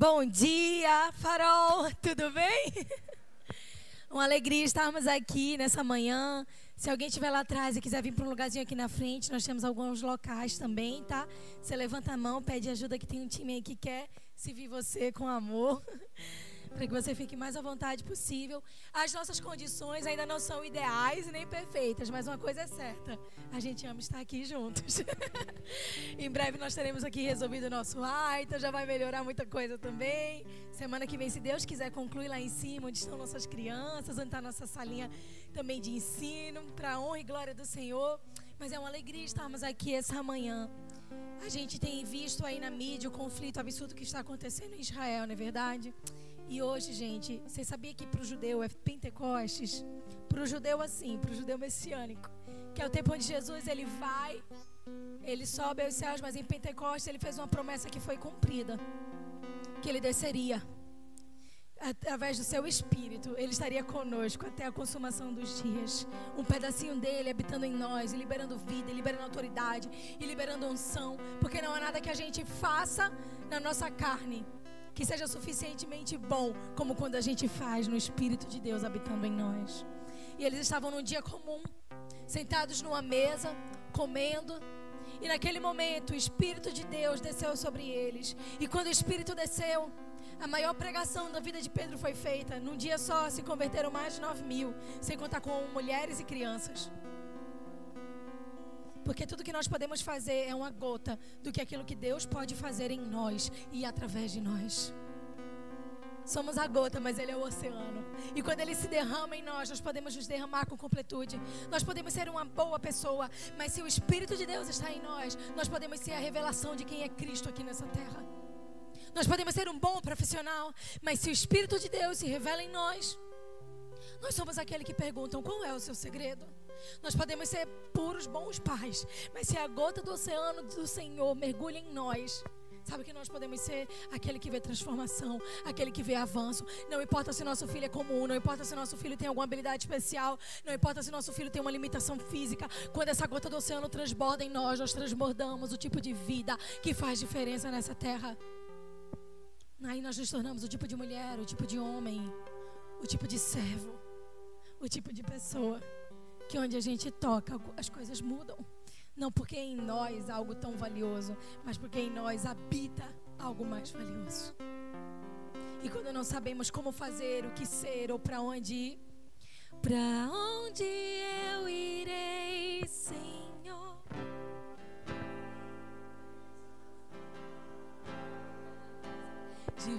Bom dia, Farol, tudo bem? Uma alegria estarmos aqui nessa manhã. Se alguém estiver lá atrás e quiser vir para um lugarzinho aqui na frente, nós temos alguns locais também, tá? Você levanta a mão, pede ajuda que tem um time aí que quer servir você com amor. para que você fique mais à vontade possível. As nossas condições ainda não são ideais nem perfeitas, mas uma coisa é certa: a gente ama estar aqui juntos. em breve nós teremos aqui resolvido o nosso ar, então já vai melhorar muita coisa também. Semana que vem, se Deus quiser, conclui lá em cima, onde estão nossas crianças, onde está nossa salinha também de ensino, para a honra e glória do Senhor. Mas é uma alegria estarmos aqui essa manhã. A gente tem visto aí na mídia o conflito absurdo que está acontecendo em Israel, não é verdade? E hoje, gente, você sabia que para o judeu é Pentecostes? Para o judeu assim, para o judeu messiânico, que é o tempo onde Jesus ele vai, ele sobe aos céus, mas em Pentecostes ele fez uma promessa que foi cumprida, que ele desceria através do seu espírito, ele estaria conosco até a consumação dos dias. Um pedacinho dele habitando em nós, liberando vida, liberando autoridade, e liberando unção, porque não há nada que a gente faça na nossa carne que seja suficientemente bom, como quando a gente faz no Espírito de Deus habitando em nós. E eles estavam num dia comum, sentados numa mesa, comendo. E naquele momento o Espírito de Deus desceu sobre eles. E quando o Espírito desceu, a maior pregação da vida de Pedro foi feita. Num dia só se converteram mais de 9 mil, sem contar com mulheres e crianças. Porque tudo que nós podemos fazer é uma gota do que aquilo que Deus pode fazer em nós e através de nós. Somos a gota, mas Ele é o oceano. E quando Ele se derrama em nós, nós podemos nos derramar com completude. Nós podemos ser uma boa pessoa, mas se o Espírito de Deus está em nós, nós podemos ser a revelação de quem é Cristo aqui nessa terra. Nós podemos ser um bom profissional, mas se o Espírito de Deus se revela em nós, nós somos aquele que perguntam qual é o seu segredo. Nós podemos ser puros bons pais, mas se a gota do oceano do Senhor mergulha em nós, Sabe que nós podemos ser aquele que vê transformação, aquele que vê avanço. Não importa se nosso filho é comum, não importa se nosso filho tem alguma habilidade especial, não importa se nosso filho tem uma limitação física. Quando essa gota do oceano transborda em nós, nós transbordamos o tipo de vida que faz diferença nessa terra. Aí nós nos tornamos o tipo de mulher, o tipo de homem, o tipo de servo, o tipo de pessoa que onde a gente toca, as coisas mudam. Não porque em nós há algo tão valioso, mas porque em nós habita algo mais valioso. E quando não sabemos como fazer, o que ser ou para onde ir, para onde eu irei, Senhor? De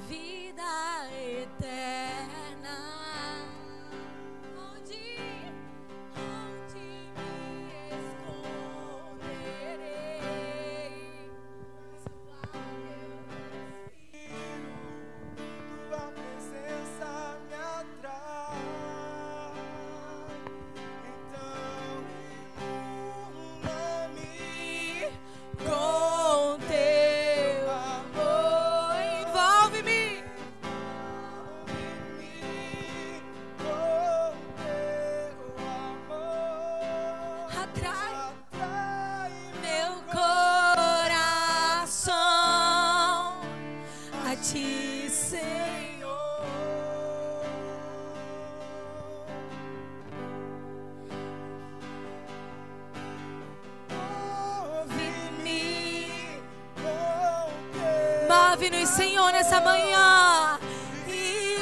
Nessa manhã. E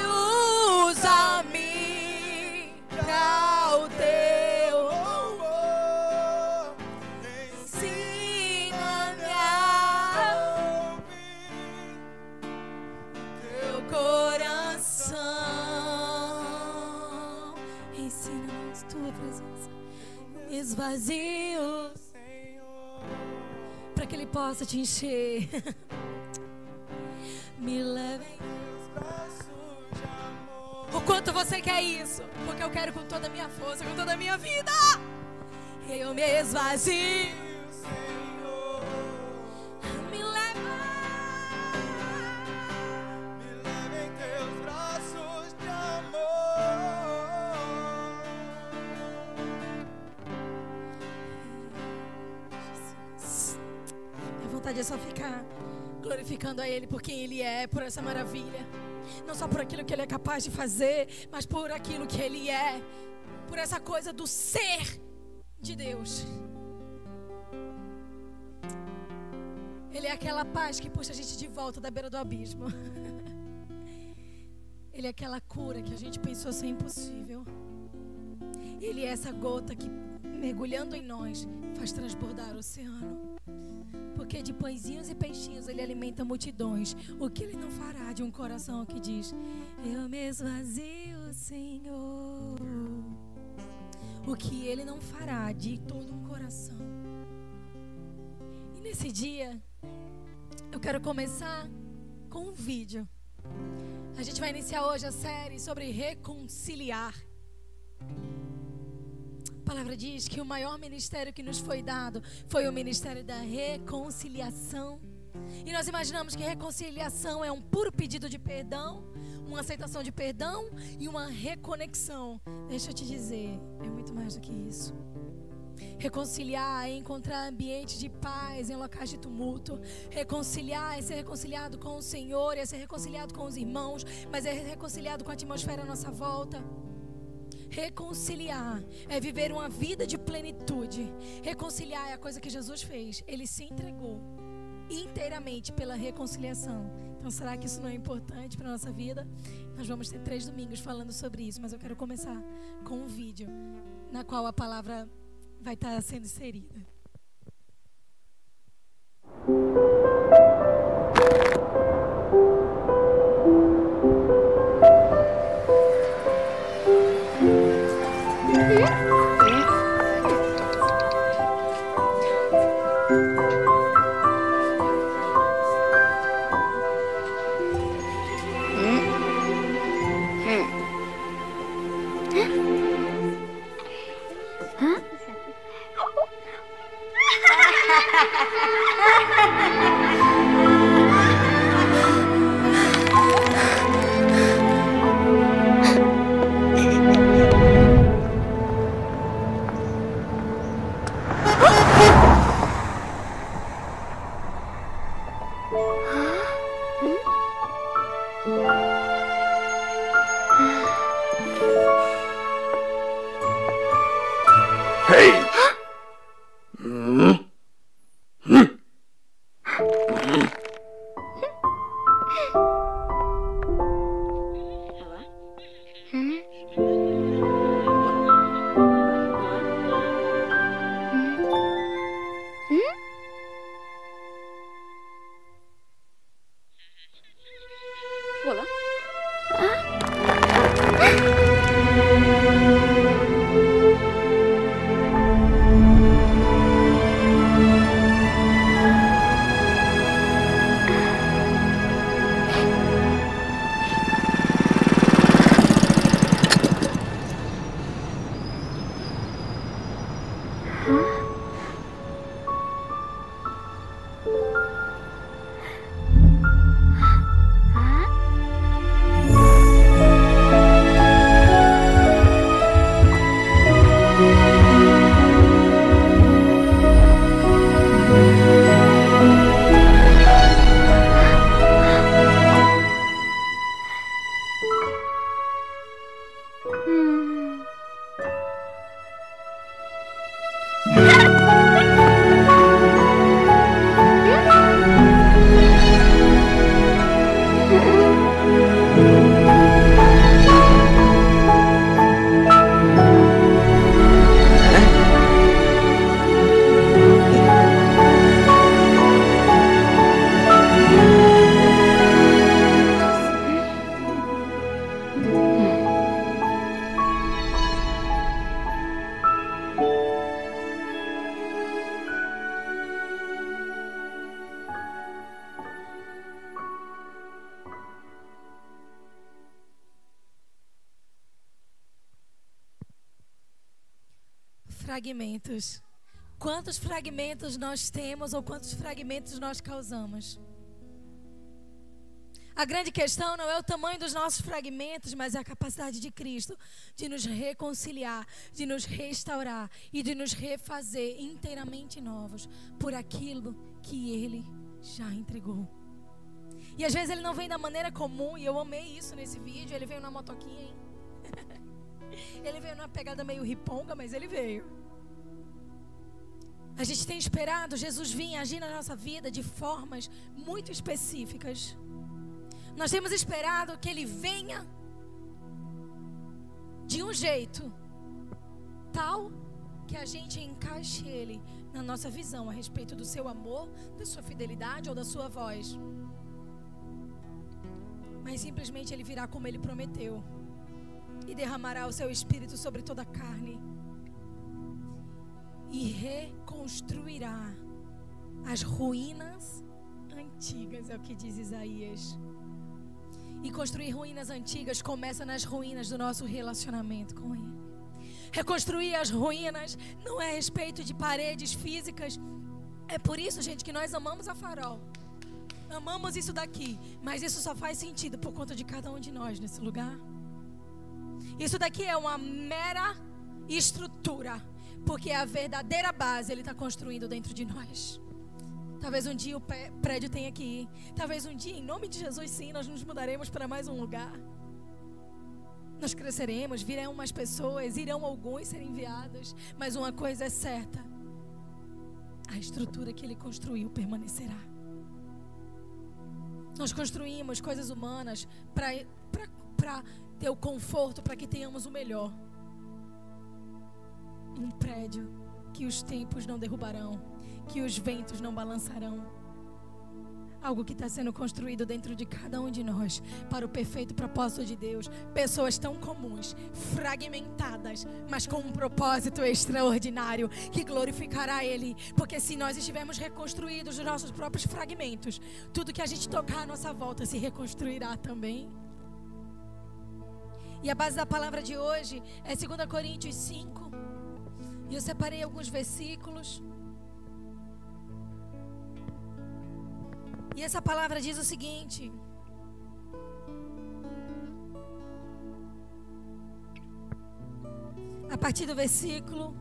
usa-me para o teu. Ensina-me a teu coração. Ensina-nos tua presença. Me esvazio, Senhor, para que Ele possa te encher. Me leve em teus braços de amor. O quanto você quer isso? Porque eu quero com toda a minha força, com toda a minha vida. Eu me esvazio. Senhor. Me leva. Me leva em teus braços de amor. Minha vontade é só ficar glorificando a Ele por quem Ele é, por essa maravilha. Não só por aquilo que Ele é capaz de fazer, mas por aquilo que Ele é, por essa coisa do ser de Deus. Ele é aquela paz que puxa a gente de volta da beira do abismo. Ele é aquela cura que a gente pensou ser impossível. Ele é essa gota que, mergulhando em nós, faz transbordar o oceano. Porque de pãezinhos e peixinhos ele alimenta multidões. O que ele não fará de um coração que diz: Eu me esvazio, Senhor. O que ele não fará de todo um coração. E nesse dia, eu quero começar com um vídeo. A gente vai iniciar hoje a série sobre reconciliar. Palavra diz que o maior ministério que nos foi dado foi o ministério da reconciliação. E nós imaginamos que reconciliação é um puro pedido de perdão, uma aceitação de perdão e uma reconexão. Deixa eu te dizer, é muito mais do que isso. Reconciliar é encontrar ambiente de paz em locais de tumulto. Reconciliar é ser reconciliado com o Senhor, é ser reconciliado com os irmãos, mas é reconciliado com a atmosfera à nossa volta. Reconciliar é viver uma vida de plenitude. Reconciliar é a coisa que Jesus fez. Ele se entregou inteiramente pela reconciliação. Então, será que isso não é importante para a nossa vida? Nós vamos ter três domingos falando sobre isso, mas eu quero começar com um vídeo na qual a palavra vai estar sendo inserida. Fragmentos. Quantos fragmentos nós temos ou quantos fragmentos nós causamos? A grande questão não é o tamanho dos nossos fragmentos, mas é a capacidade de Cristo de nos reconciliar, de nos restaurar e de nos refazer inteiramente novos por aquilo que Ele já entregou. E às vezes ele não vem da maneira comum, e eu amei isso nesse vídeo. Ele veio na motoquinha, hein? ele veio numa pegada meio riponga, mas ele veio. A gente tem esperado Jesus vir agir na nossa vida de formas muito específicas. Nós temos esperado que ele venha de um jeito tal que a gente encaixe ele na nossa visão a respeito do seu amor, da sua fidelidade ou da sua voz. Mas simplesmente ele virá como ele prometeu e derramará o seu espírito sobre toda a carne e reconstruirá as ruínas antigas, é o que diz Isaías. E construir ruínas antigas começa nas ruínas do nosso relacionamento com Ele. Reconstruir as ruínas não é a respeito de paredes físicas. É por isso, gente, que nós amamos a farol. Amamos isso daqui. Mas isso só faz sentido por conta de cada um de nós nesse lugar. Isso daqui é uma mera estrutura. Porque a verdadeira base Ele está construindo dentro de nós. Talvez um dia o prédio tenha que ir. Talvez um dia, em nome de Jesus, sim, nós nos mudaremos para mais um lugar. Nós cresceremos, virão mais pessoas, irão alguns ser enviados. Mas uma coisa é certa: a estrutura que Ele construiu permanecerá. Nós construímos coisas humanas para ter o conforto, para que tenhamos o melhor um prédio que os tempos não derrubarão, que os ventos não balançarão. Algo que está sendo construído dentro de cada um de nós para o perfeito propósito de Deus. Pessoas tão comuns, fragmentadas, mas com um propósito extraordinário que glorificará Ele. Porque se nós estivermos reconstruídos dos nossos próprios fragmentos, tudo que a gente tocar à nossa volta se reconstruirá também. E a base da palavra de hoje é 2 Coríntios 5, e eu separei alguns versículos. E essa palavra diz o seguinte: a partir do versículo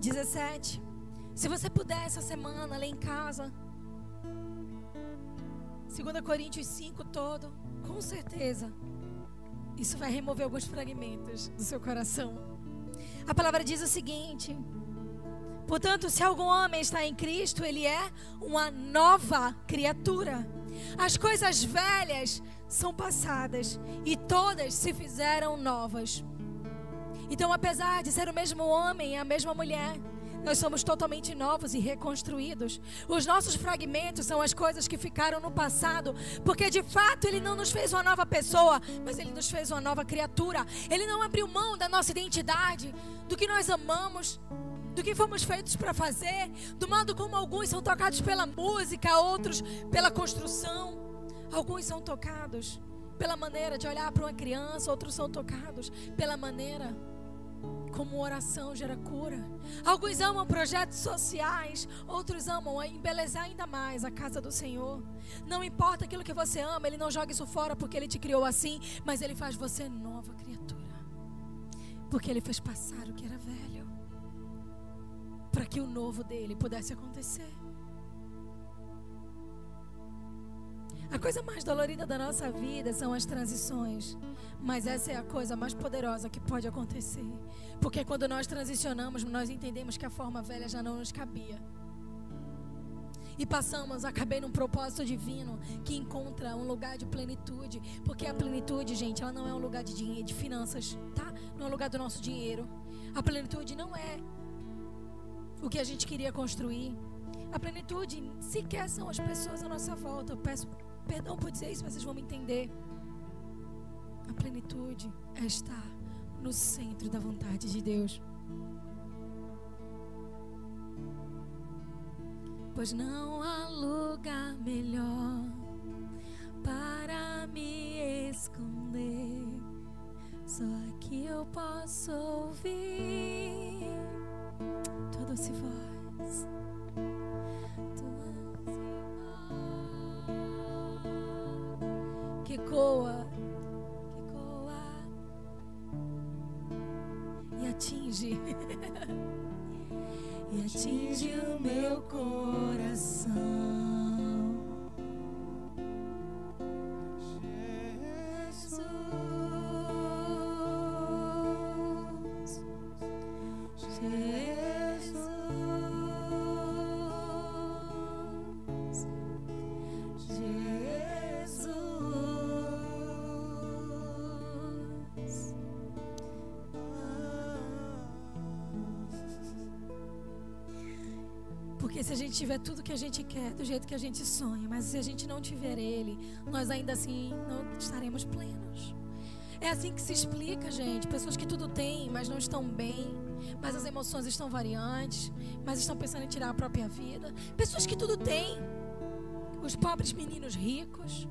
17. Se você puder essa semana ler em casa, 2 Coríntios 5 todo, com certeza, isso vai remover alguns fragmentos do seu coração. A palavra diz o seguinte: Portanto, se algum homem está em Cristo, ele é uma nova criatura. As coisas velhas são passadas e todas se fizeram novas. Então, apesar de ser o mesmo homem e a mesma mulher, nós somos totalmente novos e reconstruídos. Os nossos fragmentos são as coisas que ficaram no passado, porque de fato Ele não nos fez uma nova pessoa, mas Ele nos fez uma nova criatura. Ele não abriu mão da nossa identidade, do que nós amamos, do que fomos feitos para fazer, do modo como alguns são tocados pela música, outros pela construção. Alguns são tocados pela maneira de olhar para uma criança, outros são tocados pela maneira como oração gera cura. Alguns amam projetos sociais, outros amam embelezar ainda mais a casa do Senhor. Não importa aquilo que você ama, Ele não joga isso fora porque Ele te criou assim, mas Ele faz você nova criatura. Porque Ele fez passar o que era velho, para que o novo dele pudesse acontecer. A coisa mais dolorida da nossa vida são as transições. Mas essa é a coisa mais poderosa que pode acontecer. Porque quando nós transicionamos, nós entendemos que a forma velha já não nos cabia. E passamos a caber num propósito divino que encontra um lugar de plenitude. Porque a plenitude, gente, ela não é um lugar de dinheiro, de finanças, tá? Não é um lugar do nosso dinheiro. A plenitude não é o que a gente queria construir. A plenitude sequer são as pessoas à nossa volta. Eu peço Perdão por dizer isso, mas vocês vão me entender. A plenitude é estar no centro da vontade de Deus. Pois não há lugar melhor para me esconder. Só aqui eu posso ouvir toda essa voz. Atinge o meu coração. Tiver tudo que a gente quer, do jeito que a gente sonha, mas se a gente não tiver Ele, nós ainda assim não estaremos plenos. É assim que se explica, gente. Pessoas que tudo têm, mas não estão bem, mas as emoções estão variantes, mas estão pensando em tirar a própria vida. Pessoas que tudo têm, os pobres meninos ricos.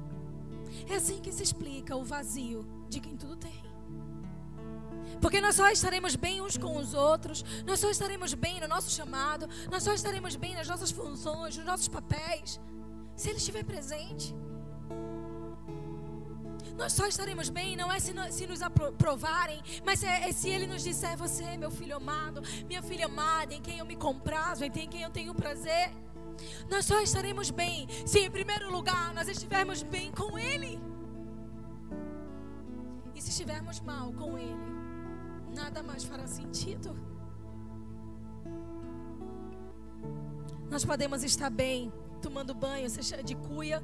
É assim que se explica o vazio de quem tudo tem. Porque nós só estaremos bem uns com os outros, nós só estaremos bem no nosso chamado, nós só estaremos bem nas nossas funções, nos nossos papéis, se Ele estiver presente. Nós só estaremos bem, não é se, se nos aprovarem, mas é, é, se Ele nos disser: Você, meu filho amado, minha filha amada, em quem eu me comprazo, em quem eu tenho prazer. Nós só estaremos bem se, em primeiro lugar, nós estivermos bem com Ele. E se estivermos mal com Ele, nada mais fará sentido. Nós podemos estar bem tomando banho, seja de cuia,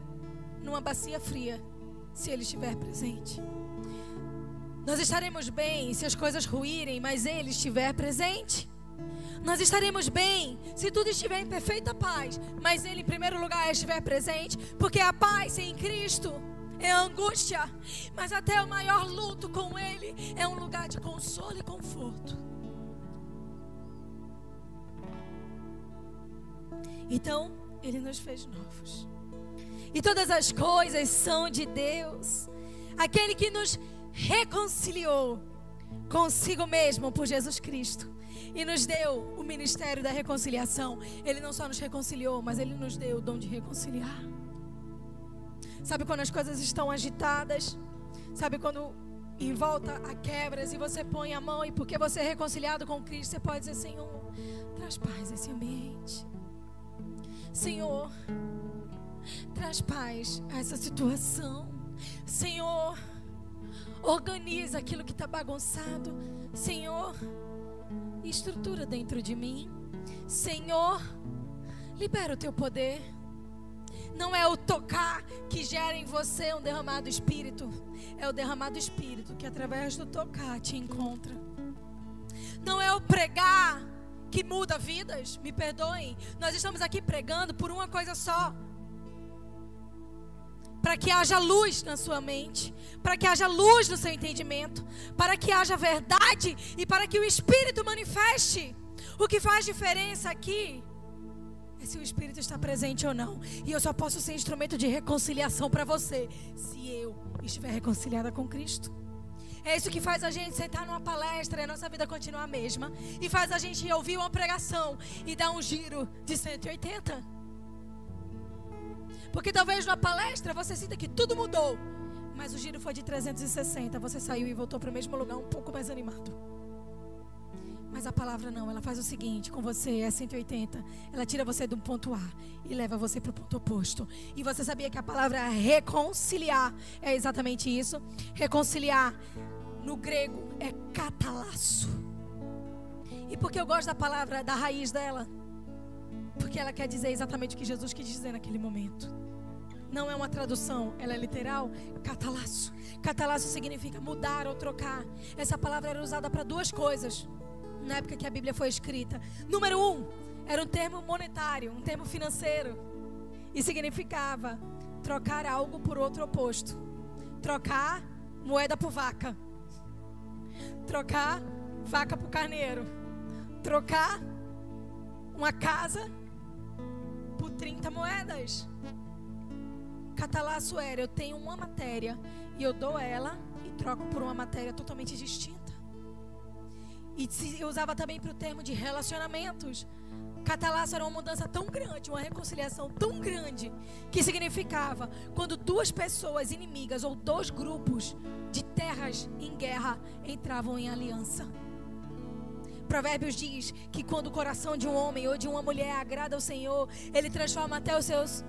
numa bacia fria, se Ele estiver presente. Nós estaremos bem se as coisas ruírem, mas Ele estiver presente. Nós estaremos bem se tudo estiver em perfeita paz, mas Ele, em primeiro lugar, estiver presente, porque a paz em Cristo é angústia, mas até o maior luto com Ele é um lugar de consolo e conforto. Então, Ele nos fez novos. E todas as coisas são de Deus, aquele que nos reconciliou consigo mesmo por Jesus Cristo e nos deu o ministério da reconciliação. Ele não só nos reconciliou, mas ele nos deu o dom de reconciliar. Sabe quando as coisas estão agitadas? Sabe quando em volta a quebras e você põe a mão e porque você é reconciliado com Cristo, você pode dizer: Senhor, traz paz a esse ambiente. Senhor, traz paz a essa situação. Senhor, organiza aquilo que está bagunçado. Senhor, estrutura dentro de mim. Senhor, libera o teu poder. Não é o tocar que gera em você um derramado espírito. É o derramado espírito que através do tocar te encontra. Não é o pregar que muda vidas. Me perdoem. Nós estamos aqui pregando por uma coisa só. Para que haja luz na sua mente, para que haja luz no seu entendimento, para que haja verdade e para que o Espírito manifeste. O que faz diferença aqui é se o Espírito está presente ou não. E eu só posso ser instrumento de reconciliação para você se eu estiver reconciliada com Cristo. É isso que faz a gente sentar numa palestra e a nossa vida continuar a mesma. E faz a gente ouvir uma pregação e dar um giro de 180. Porque talvez numa palestra você sinta que tudo mudou. Mas o giro foi de 360. Você saiu e voltou para o mesmo lugar um pouco mais animado. Mas a palavra não, ela faz o seguinte com você, é 180. Ela tira você do ponto A e leva você para o ponto oposto. E você sabia que a palavra reconciliar é exatamente isso? Reconciliar no grego é catalaço. E por que eu gosto da palavra, da raiz dela? Porque ela quer dizer exatamente o que Jesus quis dizer naquele momento. Não é uma tradução, ela é literal. Catalaço. Catalaço significa mudar ou trocar. Essa palavra era usada para duas coisas na época que a Bíblia foi escrita. Número um, era um termo monetário, um termo financeiro. E significava trocar algo por outro oposto. Trocar moeda por vaca. Trocar vaca por carneiro. Trocar uma casa por 30 moedas. Catalaço era, eu tenho uma matéria e eu dou ela e troco por uma matéria totalmente distinta. E usava também para o termo de relacionamentos. Catalaço era uma mudança tão grande, uma reconciliação tão grande, que significava quando duas pessoas inimigas ou dois grupos de terras em guerra entravam em aliança. Provérbios diz que quando o coração de um homem ou de uma mulher agrada ao Senhor, ele transforma até os seus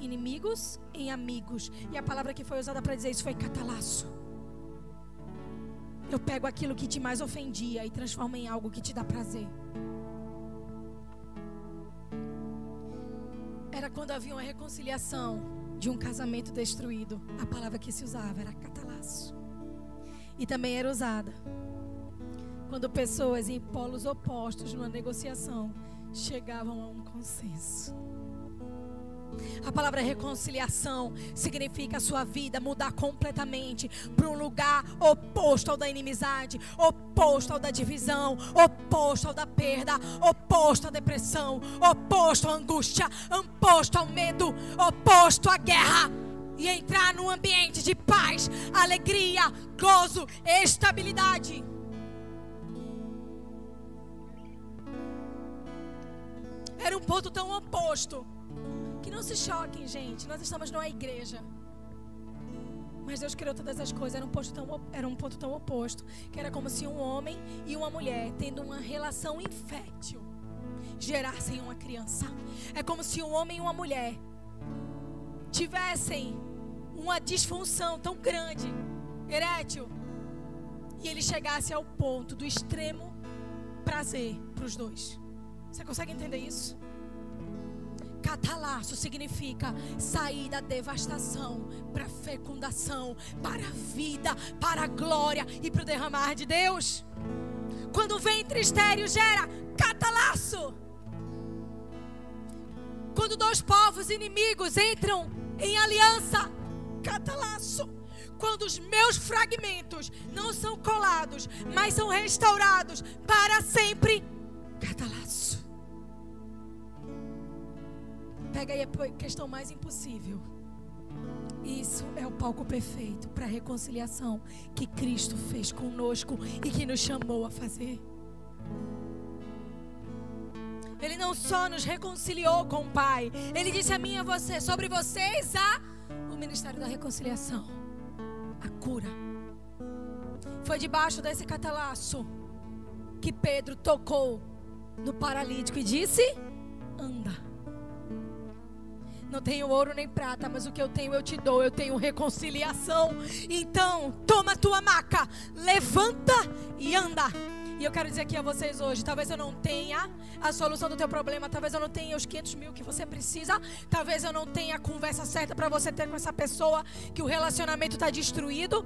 inimigos em amigos. E a palavra que foi usada para dizer isso foi catalaço. Eu pego aquilo que te mais ofendia e transformo em algo que te dá prazer. Era quando havia uma reconciliação de um casamento destruído. A palavra que se usava era catalaço. E também era usada quando pessoas em polos opostos numa negociação chegavam a um consenso. A palavra reconciliação significa a sua vida mudar completamente para um lugar oposto ao da inimizade, oposto ao da divisão, oposto ao da perda, oposto à depressão, oposto à angústia, oposto ao medo, oposto à guerra. E entrar num ambiente de paz, alegria, gozo, estabilidade. Era um ponto tão oposto que não se choquem, gente. Nós estamos numa igreja. Mas Deus criou todas as coisas. Era um, ponto tão, era um ponto tão oposto. Que era como se um homem e uma mulher, tendo uma relação infértil, gerassem uma criança. É como se um homem e uma mulher tivessem uma disfunção tão grande, erétil, e ele chegasse ao ponto do extremo prazer para os dois. Você consegue entender isso? Catalaço significa sair da devastação para a fecundação, para a vida, para a glória e para o derramar de Deus. Quando o ventre estéreo gera catalaço. Quando dois povos inimigos entram em aliança, catalaço. Quando os meus fragmentos não são colados, mas são restaurados para sempre, catalaço. Pega aí a questão mais impossível. Isso é o palco perfeito para a reconciliação que Cristo fez conosco e que nos chamou a fazer. Ele não só nos reconciliou com o Pai, ele disse a mim e a você, sobre vocês há o ministério da reconciliação, a cura. Foi debaixo desse catalaço que Pedro tocou no paralítico e disse: anda. Não tenho ouro nem prata, mas o que eu tenho eu te dou. Eu tenho reconciliação. Então, toma a tua maca, levanta e anda. E eu quero dizer aqui a vocês hoje: talvez eu não tenha a solução do teu problema, talvez eu não tenha os 500 mil que você precisa, talvez eu não tenha a conversa certa para você ter com essa pessoa que o relacionamento está destruído.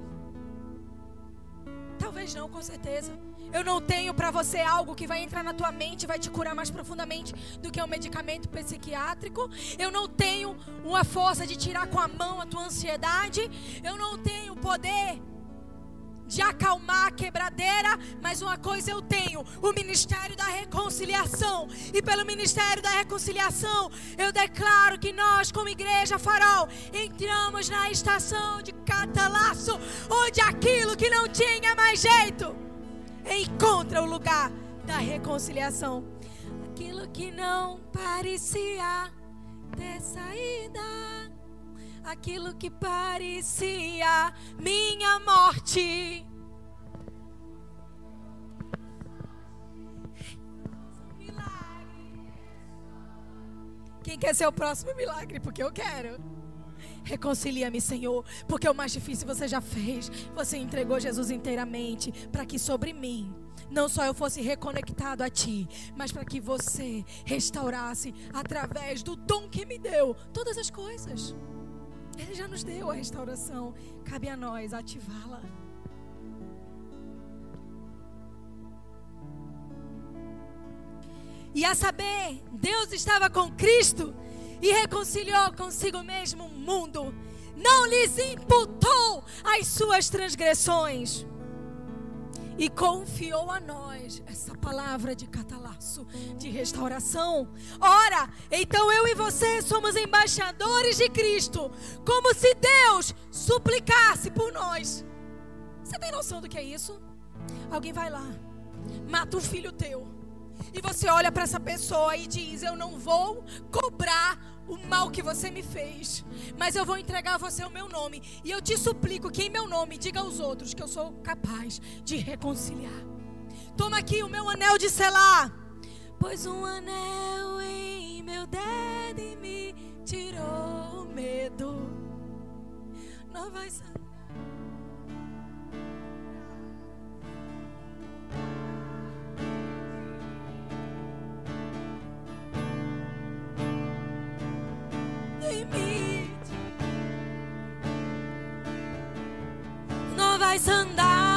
Talvez não, com certeza. Eu não tenho para você algo que vai entrar na tua mente, vai te curar mais profundamente do que um medicamento psiquiátrico. Eu não tenho uma força de tirar com a mão a tua ansiedade. Eu não tenho poder de acalmar a quebradeira, mas uma coisa eu tenho: o ministério da reconciliação. E pelo ministério da reconciliação, eu declaro que nós, como igreja farol, entramos na estação de catalaço, onde aquilo que não tinha mais jeito encontra o lugar da reconciliação. Aquilo que não parecia ter saída, aquilo que parecia minha morte. Quem quer ser o próximo milagre? Porque eu quero. Reconcilia-me, Senhor, porque o mais difícil você já fez. Você entregou Jesus inteiramente para que sobre mim não só eu fosse reconectado a Ti, mas para que você restaurasse através do dom que me deu todas as coisas. Ele já nos deu a restauração, cabe a nós ativá-la. E a saber, Deus estava com Cristo e reconciliou consigo mesmo o mundo. Não lhes imputou as suas transgressões. E confiou a nós essa palavra de catalaço, de restauração. Ora, então eu e você somos embaixadores de Cristo, como se Deus suplicasse por nós. Você tem noção do que é isso? Alguém vai lá, mata um filho teu, e você olha para essa pessoa e diz: Eu não vou cobrar o mal que você me fez, mas eu vou entregar a você o meu nome. E eu te suplico que em meu nome diga aos outros que eu sou capaz de reconciliar. Toma aqui o meu anel de selar. Pois um anel em meu dedo me tirou o medo. Não vai. Novas sandálias pra suportar.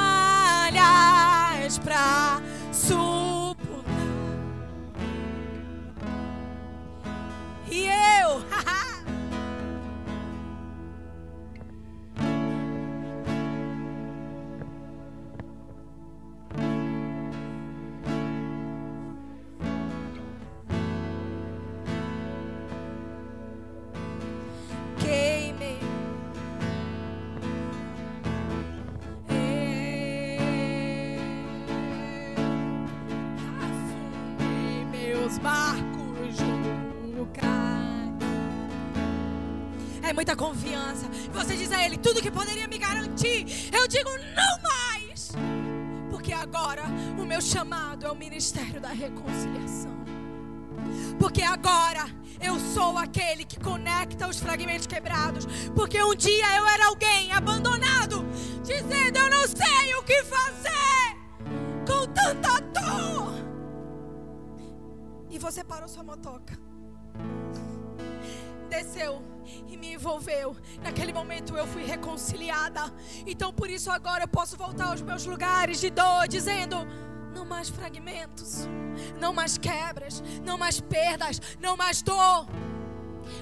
Confiança. Você diz a Ele tudo que poderia me garantir. Eu digo não mais. Porque agora o meu chamado é o ministério da reconciliação. Porque agora eu sou aquele que conecta os fragmentos quebrados. Porque um dia eu era alguém abandonado, dizendo: Eu não sei o que fazer com tanta dor. E você parou sua motoca, desceu e me envolveu. Naquele momento eu fui reconciliada. Então por isso agora eu posso voltar aos meus lugares de dor, dizendo: não mais fragmentos, não mais quebras, não mais perdas, não mais dor.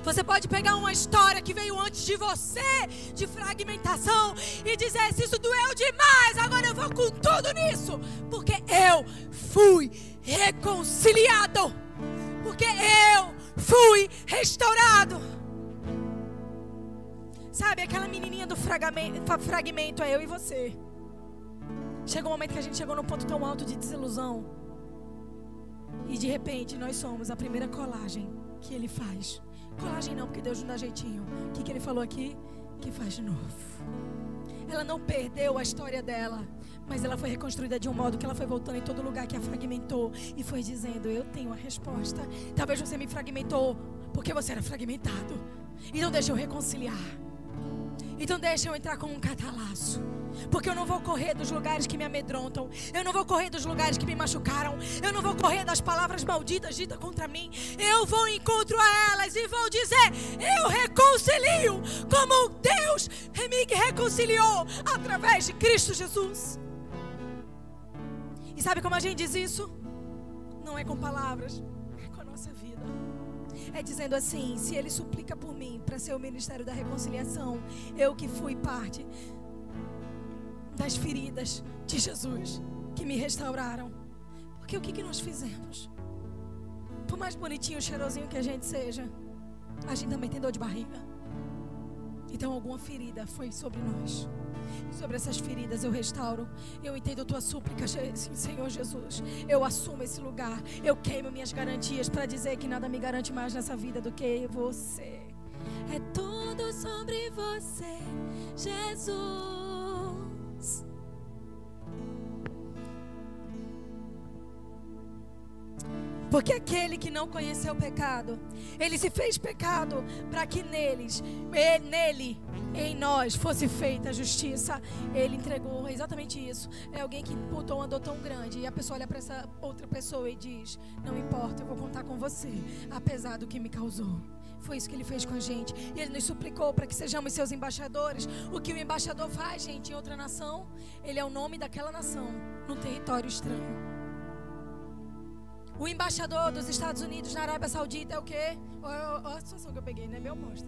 Você pode pegar uma história que veio antes de você, de fragmentação, e dizer: se isso doeu demais, agora eu vou com tudo nisso, porque eu fui reconciliado, porque eu fui restaurado. Sabe, aquela menininha do fragmento é eu e você. Chegou um momento que a gente chegou num ponto tão alto de desilusão. E de repente nós somos a primeira colagem que ele faz. Colagem não, porque Deus não dá jeitinho. O que, que ele falou aqui? Que faz de novo. Ela não perdeu a história dela, mas ela foi reconstruída de um modo que ela foi voltando em todo lugar que a fragmentou e foi dizendo: Eu tenho a resposta. Talvez você me fragmentou porque você era fragmentado. Então deixa eu reconciliar. Então deixa eu entrar com um catalaço. Porque eu não vou correr dos lugares que me amedrontam. Eu não vou correr dos lugares que me machucaram. Eu não vou correr das palavras malditas ditas contra mim. Eu vou encontro a elas e vou dizer: Eu reconcilio como Deus me reconciliou através de Cristo Jesus. E sabe como a gente diz isso? Não é com palavras, É dizendo assim: se Ele suplica por mim para ser o ministério da reconciliação, eu que fui parte das feridas de Jesus que me restauraram. Porque o que, que nós fizemos? Por mais bonitinho, cheirosinho que a gente seja, a gente também tem dor de barriga. Então alguma ferida foi sobre nós. Sobre essas feridas eu restauro. Eu entendo tua súplica, Senhor Jesus. Eu assumo esse lugar. Eu queimo minhas garantias para dizer que nada me garante mais nessa vida do que você. É tudo sobre você, Jesus. Porque aquele que não conheceu o pecado, ele se fez pecado para que neles, nele, em nós, fosse feita a justiça. Ele entregou exatamente isso. É alguém que botou uma dor tão grande e a pessoa olha para essa outra pessoa e diz: Não importa, eu vou contar com você, apesar do que me causou. Foi isso que ele fez com a gente. E ele nos suplicou para que sejamos seus embaixadores. O que o embaixador faz, gente, em outra nação, ele é o nome daquela nação, num território estranho. O embaixador dos Estados Unidos na Arábia Saudita é o quê? Olha a situação que eu peguei, não é meu posto.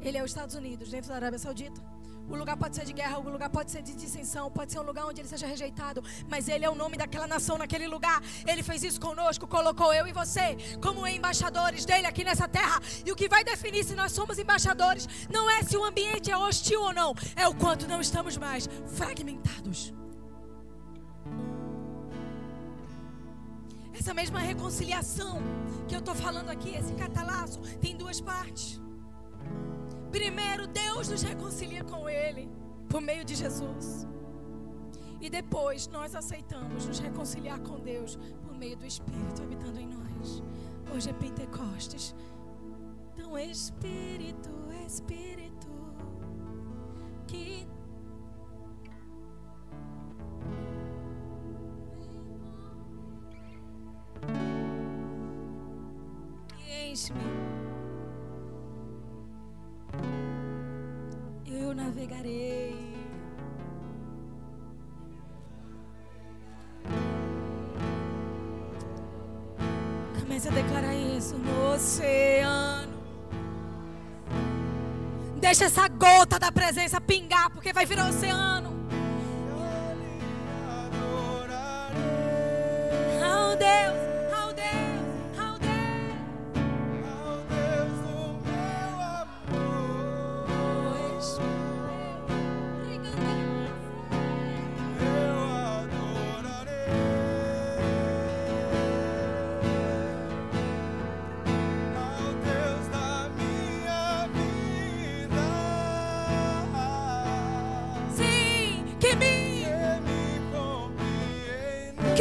Ele é os Estados Unidos, dentro da Arábia Saudita. O lugar pode ser de guerra, o lugar pode ser de dissensão, pode ser um lugar onde ele seja rejeitado, mas ele é o nome daquela nação naquele lugar. Ele fez isso conosco, colocou eu e você como embaixadores dele aqui nessa terra. E o que vai definir se nós somos embaixadores não é se o ambiente é hostil ou não, é o quanto não estamos mais fragmentados. Essa mesma reconciliação que eu estou falando aqui, esse catalaço, tem duas partes. Primeiro, Deus nos reconcilia com Ele por meio de Jesus. E depois nós aceitamos nos reconciliar com Deus por meio do Espírito habitando em nós. Hoje é Pentecostes. Então, Espírito, Espírito, que Enche-me. Eu navegarei. Comece a declarar isso no oceano. Deixa essa gota da presença pingar, porque vai virar oceano. Oh Deus.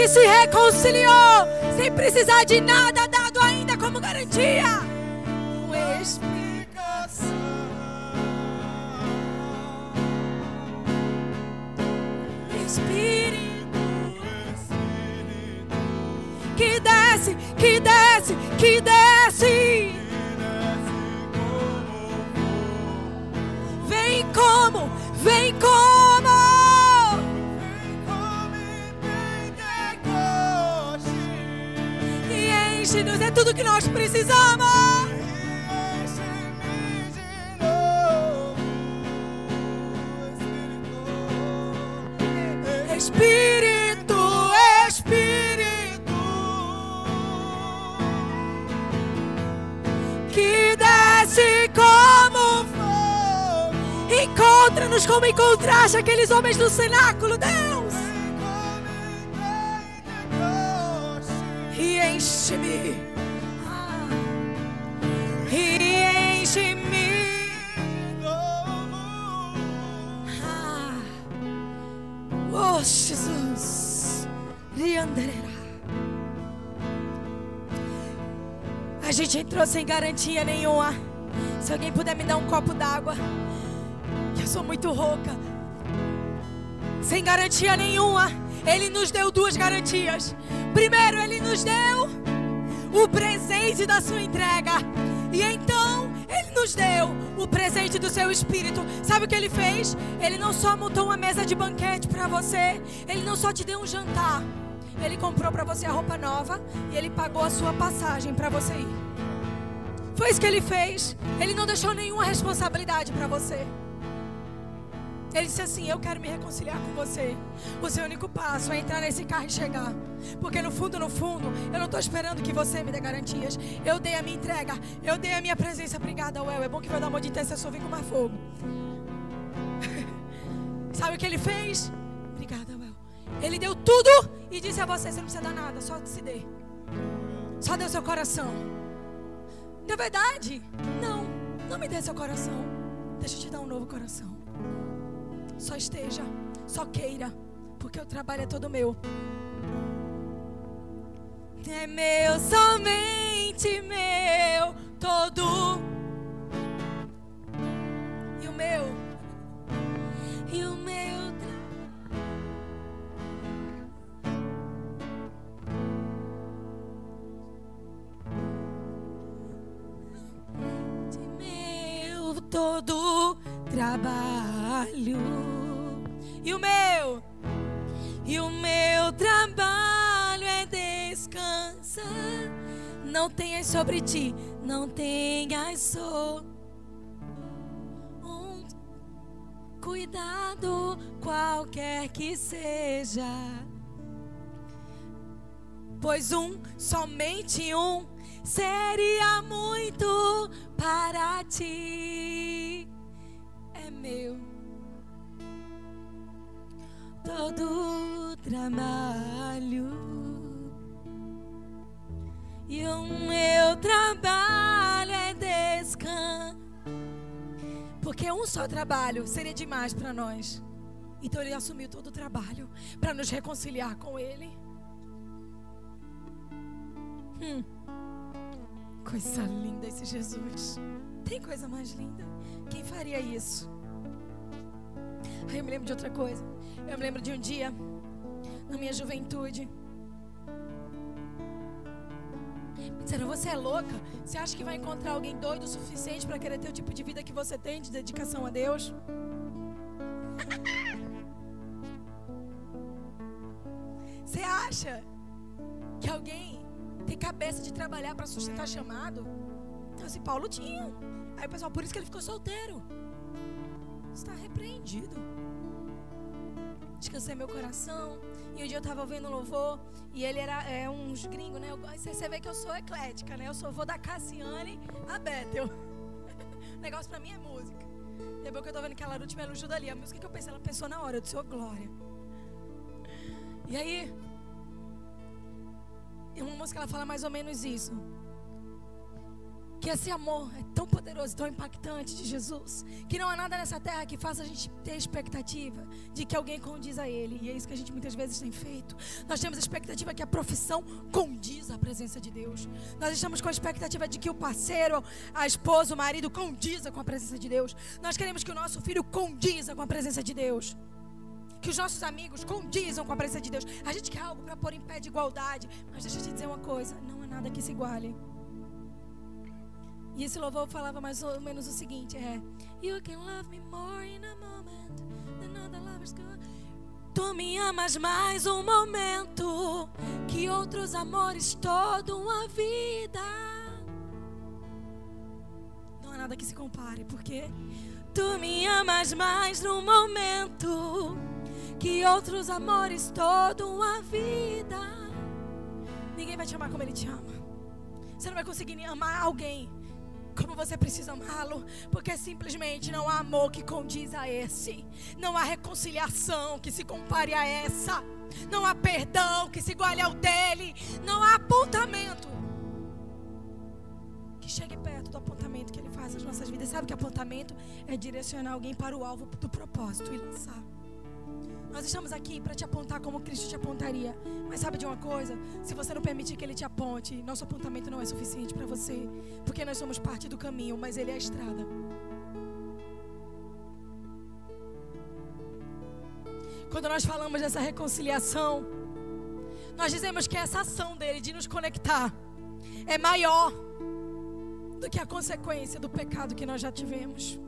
Se reconciliou sem precisar de nada dado ainda como garantia. Encontra-nos como encontraste aqueles homens no cenáculo, Deus, e enche-me, e enche-me. Oh, Jesus. A gente entrou sem garantia nenhuma. Se alguém puder me dar um copo d'água. Eu sou muito rouca. Sem garantia nenhuma. Ele nos deu duas garantias. Primeiro, ele nos deu o presente da sua entrega. E então, ele nos deu o presente do seu espírito. Sabe o que ele fez? Ele não só montou uma mesa de banquete para você, ele não só te deu um jantar. Ele comprou para você a roupa nova e ele pagou a sua passagem para você ir. Foi isso que ele fez. Ele não deixou nenhuma responsabilidade para você. Ele disse assim: Eu quero me reconciliar com você. O seu único passo é entrar nesse carro e chegar. Porque no fundo, no fundo, eu não estou esperando que você me dê garantias. Eu dei a minha entrega. Eu dei a minha presença. Obrigada, Well. É bom que vai dar amor de intercessor vem com mais fogo. Sabe o que ele fez? Obrigada, Well. Ele deu tudo e disse a você: Você não precisa dar nada, só se dê. Só dê o seu coração. De verdade? Não. Não me dê seu coração. Deixa eu te dar um novo coração. Só esteja, só queira, porque o trabalho é todo meu. É meu, somente meu, todo. E o meu, e o meu. De meu todo trabalho. E o meu, e o meu trabalho é descansar. Não tenhas sobre ti, não tenhas sobre um cuidado qualquer que seja. Pois um, somente um, seria muito para ti. É meu todo trabalho. E o meu trabalho é descansar. Porque um só trabalho seria demais para nós. Então ele assumiu todo o trabalho para nos reconciliar com ele. Hum. Coisa linda esse Jesus. Tem coisa mais linda? Quem faria isso? Aí eu me lembro de outra coisa. Eu me lembro de um dia, na minha juventude. Me disseram, você é louca? Você acha que vai encontrar alguém doido o suficiente para querer ter o tipo de vida que você tem de dedicação a Deus? Você acha que alguém tem cabeça de trabalhar para sustentar chamado? Então, assim, Paulo tinha. Aí pessoal, por isso que ele ficou solteiro. Está repreendido. Descansei meu coração. E um dia eu estava ouvindo louvor. E ele era é, uns gringos, né? Você vê que eu sou eclética, né? Eu sou vou da Cassiane a Bethel. o negócio pra mim é música. Depois que eu tô vendo que a Larute me ajuda ali. A música que eu pensei, ela pensou na hora. Eu disse, oh, glória. E aí, uma música ela fala mais ou menos isso. Que esse amor é tão poderoso, tão impactante de Jesus, que não há nada nessa terra que faça a gente ter expectativa de que alguém condiz a Ele. E é isso que a gente muitas vezes tem feito. Nós temos a expectativa que a profissão condiz à presença de Deus. Nós estamos com a expectativa de que o parceiro, a esposa, o marido condiza com a presença de Deus. Nós queremos que o nosso filho condiza com a presença de Deus. Que os nossos amigos condizam com a presença de Deus. A gente quer algo para pôr em pé de igualdade. Mas deixa eu te dizer uma coisa: não há nada que se iguale. E esse louvor falava mais ou menos o seguinte: é You can love me more in a moment than other lovers. Tu me amas mais um momento que outros amores toda uma vida. Não há nada que se compare, porque tu me amas mais num momento que outros amores toda uma vida. Ninguém vai te amar como ele te ama. Você não vai conseguir amar alguém como você precisa amá-lo, porque simplesmente não há amor que condiz a esse, não há reconciliação que se compare a essa, não há perdão que se iguale ao dele, não há apontamento que chegue perto do apontamento que ele faz nas nossas vidas. Sabe que apontamento é direcionar alguém para o alvo do propósito e lançar. Nós estamos aqui para te apontar como Cristo te apontaria. Mas sabe de uma coisa? Se você não permitir que Ele te aponte, nosso apontamento não é suficiente para você. Porque nós somos parte do caminho, mas Ele é a estrada. Quando nós falamos dessa reconciliação, nós dizemos que essa ação dele de nos conectar é maior do que a consequência do pecado que nós já tivemos.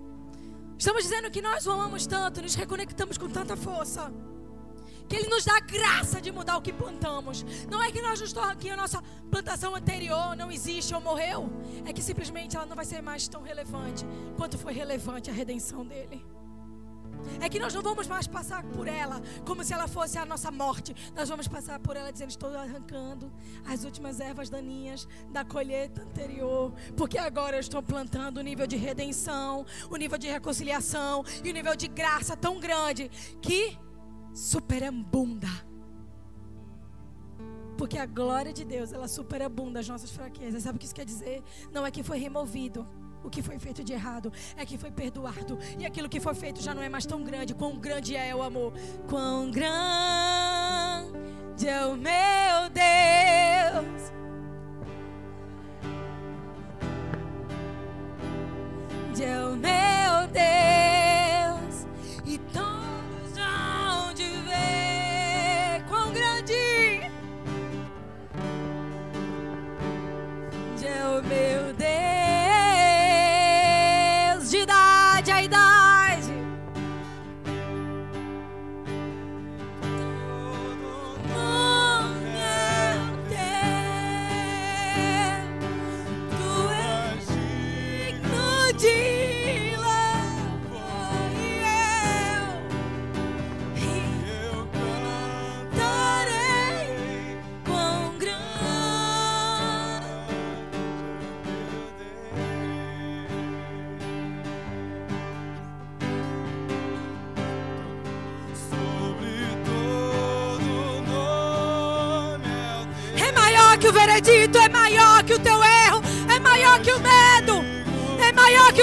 Estamos dizendo que nós o amamos tanto, nos reconectamos com tanta força. Que Ele nos dá graça de mudar o que plantamos. Não é que nós nos tornamos que a nossa plantação anterior não existe ou morreu. É que simplesmente ela não vai ser mais tão relevante quanto foi relevante a redenção dele. É que nós não vamos mais passar por ela como se ela fosse a nossa morte. Nós vamos passar por ela dizendo: Estou arrancando as últimas ervas daninhas da colheita anterior. Porque agora eu estou plantando o nível de redenção, o nível de reconciliação e o nível de graça tão grande que superabunda. Porque a glória de Deus, ela superabunda as nossas fraquezas. Sabe o que isso quer dizer? Não é que foi removido o que foi feito de errado é que foi perdoado. E aquilo que foi feito já não é mais tão grande. Quão grande é o amor. Quão grande é o meu Deus.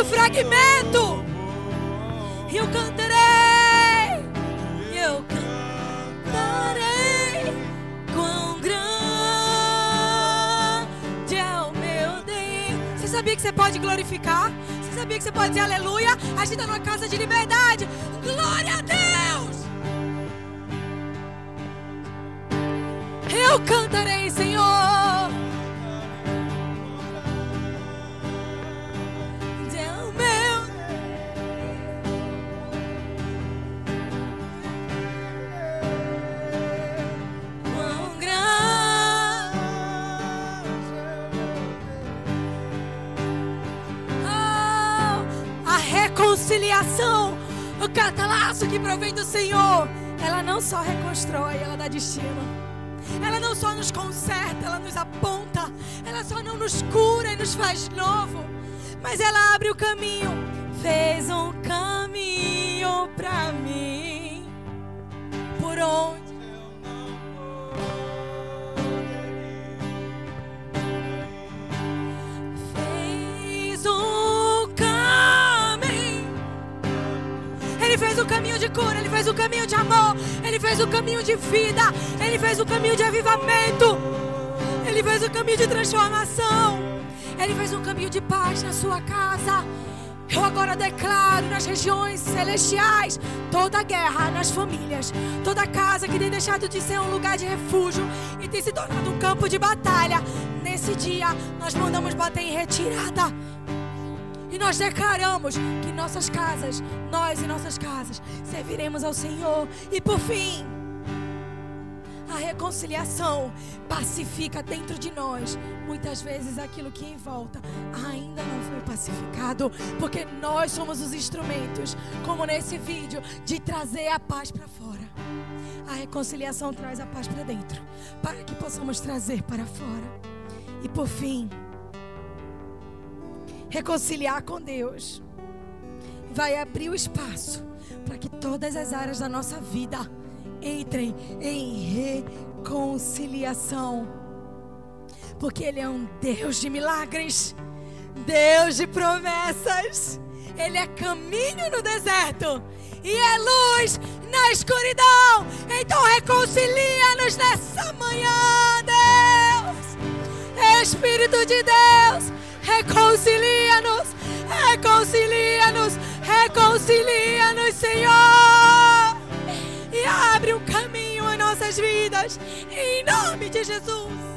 Fragmento. Eu cantarei, eu cantarei quão grande é o meu Deus. Você sabia que você pode glorificar? Você sabia que você pode dizer aleluia? A gente está numa casa de liberdade. Glória a Deus! Eu cantarei, Senhor. Reconciliação, o catalaço que provém do Senhor, ela não só reconstrói, ela dá destino. Ela não só nos conserta, ela nos aponta. Ela só não nos cura e nos faz novo. Mas ela abre o caminho. Fez um caminho para mim. Por onde de cura, Ele fez o caminho de amor, Ele fez o caminho de vida, Ele fez o caminho de avivamento, Ele fez o caminho de transformação, Ele fez um caminho de paz na sua casa. Eu agora declaro nas regiões celestiais toda guerra nas famílias, toda casa que tem deixado de ser um lugar de refúgio e tem se tornado um campo de batalha. Nesse dia, nós mandamos bater em retirada. Nós declaramos que nossas casas, nós e nossas casas, serviremos ao Senhor. E por fim, a reconciliação pacifica dentro de nós muitas vezes aquilo que em volta ainda não foi pacificado, porque nós somos os instrumentos, como nesse vídeo, de trazer a paz para fora. A reconciliação traz a paz para dentro, para que possamos trazer para fora. E por fim, reconciliar com Deus vai abrir o espaço para que todas as áreas da nossa vida entrem em reconciliação. Porque Ele é um Deus de milagres, Deus de promessas. Ele é caminho no deserto e é luz na escuridão. Então reconcilia-nos nessa manhã, Deus. Espírito de Deus, reconcilia-nos, reconcilia-nos, reconcilia-nos, Senhor e abre um caminho em nossas vidas, em nome de Jesus.